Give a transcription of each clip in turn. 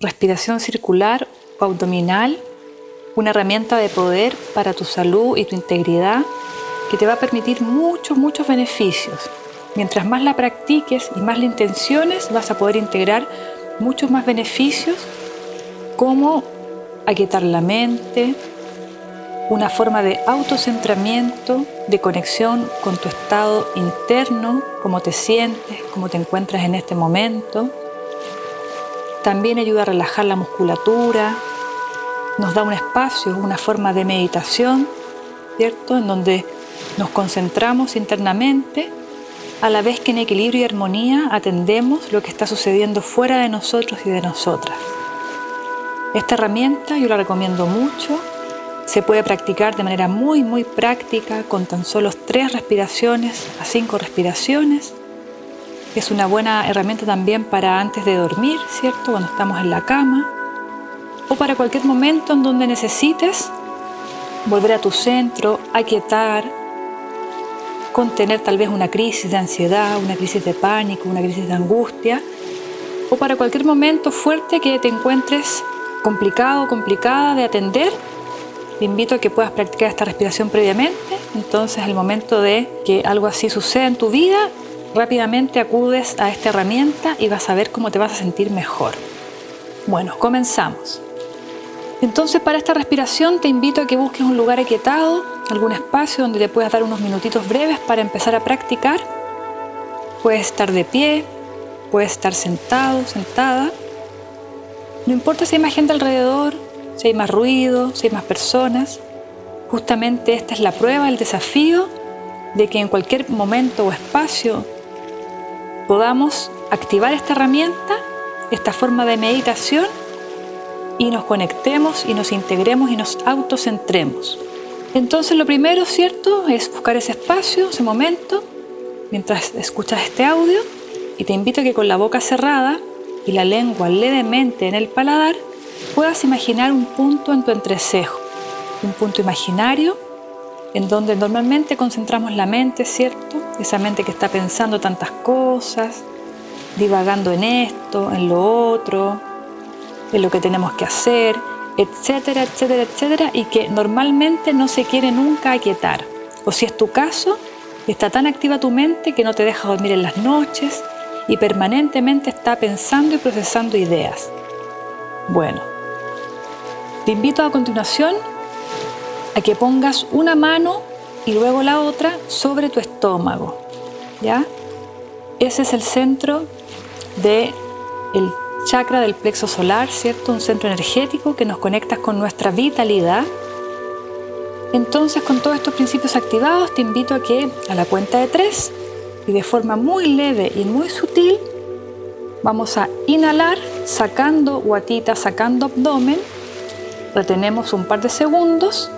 respiración circular o abdominal, una herramienta de poder para tu salud y tu integridad que te va a permitir muchos, muchos beneficios. Mientras más la practiques y más la intenciones, vas a poder integrar muchos más beneficios como aquietar la mente, una forma de autocentramiento, de conexión con tu estado interno, cómo te sientes, cómo te encuentras en este momento. También ayuda a relajar la musculatura, nos da un espacio, una forma de meditación, ¿cierto? En donde nos concentramos internamente, a la vez que en equilibrio y armonía atendemos lo que está sucediendo fuera de nosotros y de nosotras. Esta herramienta yo la recomiendo mucho se puede practicar de manera muy, muy práctica con tan solo tres respiraciones a cinco respiraciones. Es una buena herramienta también para antes de dormir, ¿cierto? Cuando estamos en la cama. O para cualquier momento en donde necesites volver a tu centro, aquietar, contener tal vez una crisis de ansiedad, una crisis de pánico, una crisis de angustia. O para cualquier momento fuerte que te encuentres complicado o complicada de atender te invito a que puedas practicar esta respiración previamente. Entonces, al momento de que algo así suceda en tu vida, rápidamente acudes a esta herramienta y vas a ver cómo te vas a sentir mejor. Bueno, comenzamos. Entonces, para esta respiración te invito a que busques un lugar aquietado, algún espacio donde te puedas dar unos minutitos breves para empezar a practicar. Puedes estar de pie, puedes estar sentado, sentada. No importa si hay más gente alrededor, si hay más ruido, si hay más personas. Justamente esta es la prueba, el desafío de que en cualquier momento o espacio podamos activar esta herramienta, esta forma de meditación y nos conectemos y nos integremos y nos autocentremos. Entonces lo primero, ¿cierto?, es buscar ese espacio, ese momento, mientras escuchas este audio y te invito a que con la boca cerrada y la lengua levemente en el paladar puedas imaginar un punto en tu entrecejo, un punto imaginario en donde normalmente concentramos la mente, ¿cierto? Esa mente que está pensando tantas cosas, divagando en esto, en lo otro, en lo que tenemos que hacer, etcétera, etcétera, etcétera, y que normalmente no se quiere nunca aquietar. O si es tu caso, está tan activa tu mente que no te deja dormir en las noches y permanentemente está pensando y procesando ideas. Bueno, te invito a continuación que pongas una mano y luego la otra sobre tu estómago. ¿Ya? Ese es el centro del el chakra del plexo solar, ¿cierto? Un centro energético que nos conecta con nuestra vitalidad. Entonces, con todos estos principios activados, te invito a que a la cuenta de tres y de forma muy leve y muy sutil, vamos a inhalar sacando guatita, sacando abdomen Retenemos un par de segundos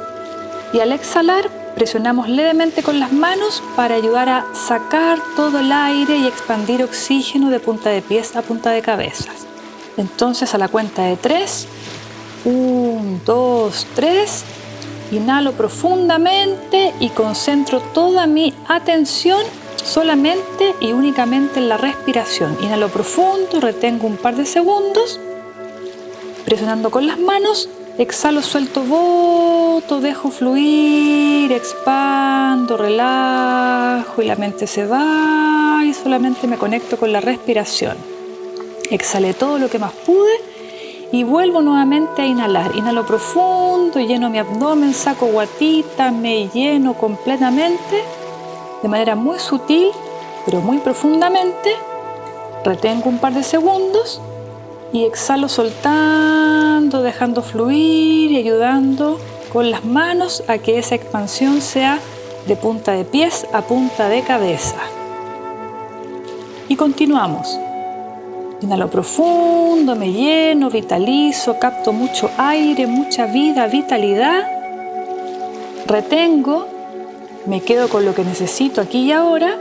y al exhalar presionamos levemente con las manos para ayudar a sacar todo el aire y expandir oxígeno de punta de pies a punta de cabezas. Entonces a la cuenta de tres, un, dos, tres, inhalo profundamente y concentro toda mi atención solamente y únicamente en la respiración. Inhalo profundo, retengo un par de segundos, presionando con las manos Exhalo, suelto, voto, dejo fluir, expando, relajo y la mente se va y solamente me conecto con la respiración. Exhalé todo lo que más pude y vuelvo nuevamente a inhalar. Inhalo profundo, lleno mi abdomen, saco guatita, me lleno completamente de manera muy sutil, pero muy profundamente. Retengo un par de segundos y exhalo soltando, dejando fluir y ayudando con las manos a que esa expansión sea de punta de pies a punta de cabeza. Y continuamos. Inhalo profundo, me lleno, vitalizo, capto mucho aire, mucha vida, vitalidad. Retengo, me quedo con lo que necesito aquí y ahora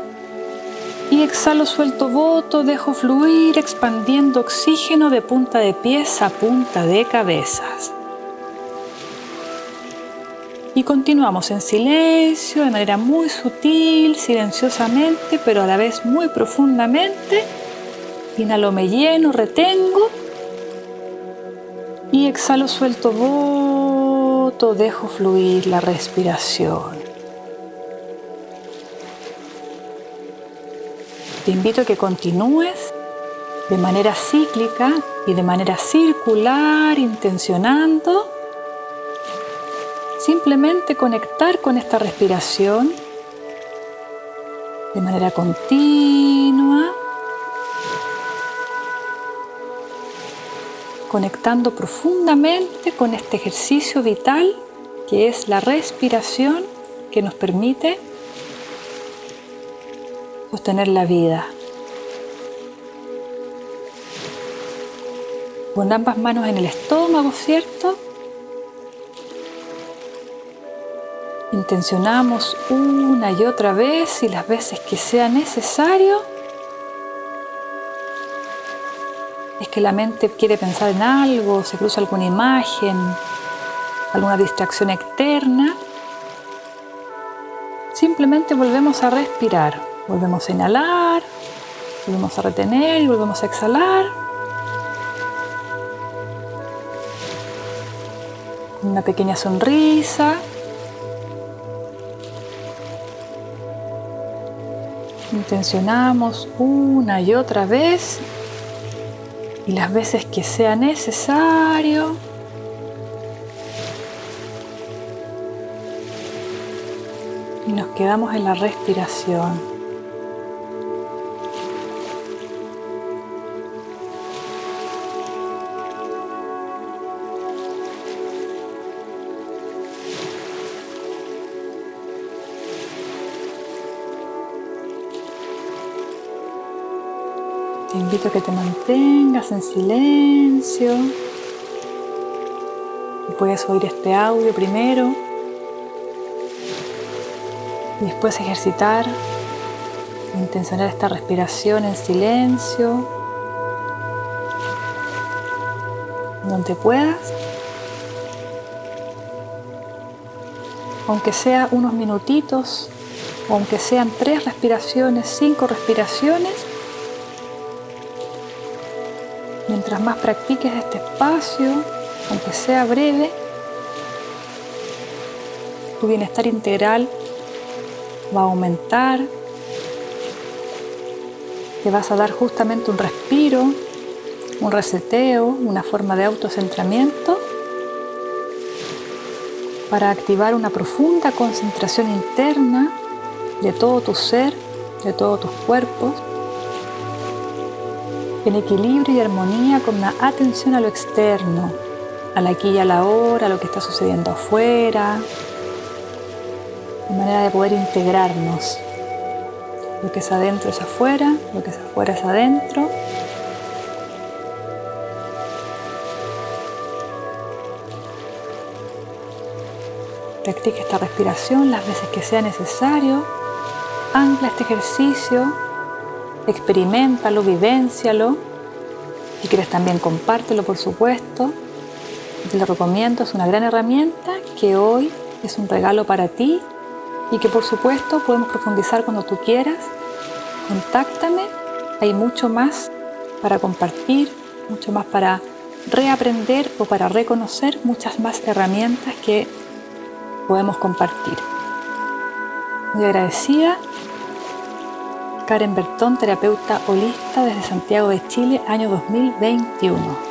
y exhalo, suelto voto, dejo fluir, expandiendo oxígeno de punta de pies a punta de cabezas. Y continuamos en silencio, de manera muy sutil, silenciosamente, pero a la vez muy profundamente. Inhalo, me lleno, retengo. Y exhalo, suelto, voto, dejo fluir la respiración. Te invito a que continúes de manera cíclica y de manera circular, intencionando simplemente conectar con esta respiración de manera continua, conectando profundamente con este ejercicio vital que es la respiración que nos permite sostener la vida. Con ambas manos en el estómago, ¿cierto? Intencionamos una y otra vez y las veces que sea necesario. Es que la mente quiere pensar en algo, se cruza alguna imagen, alguna distracción externa. Simplemente volvemos a respirar, volvemos a inhalar, volvemos a retener y volvemos a exhalar. Una pequeña sonrisa. Intencionamos una y otra vez y las veces que sea necesario. Y nos quedamos en la respiración. Te invito a que te mantengas en silencio. Puedes oír este audio primero. Y después ejercitar, intencionar esta respiración en silencio, donde puedas, aunque sea unos minutitos, aunque sean tres respiraciones, cinco respiraciones, Mientras más practiques este espacio, aunque sea breve, tu bienestar integral va a aumentar, te vas a dar justamente un respiro, un reseteo, una forma de autocentramiento para activar una profunda concentración interna de todo tu ser, de todos tus cuerpos en equilibrio y armonía con una atención a lo externo, a la aquí y a la hora, a lo que está sucediendo afuera, de manera de poder integrarnos. Lo que es adentro es afuera, lo que es afuera es adentro. Practica esta respiración las veces que sea necesario. Ancla este ejercicio experimentalo, vivencialo. Si quieres también compártelo, por supuesto. Te lo recomiendo, es una gran herramienta que hoy es un regalo para ti y que por supuesto podemos profundizar cuando tú quieras. Contáctame, hay mucho más para compartir, mucho más para reaprender o para reconocer, muchas más herramientas que podemos compartir. Muy agradecida Karen Bertón, terapeuta holista desde Santiago de Chile, año 2021.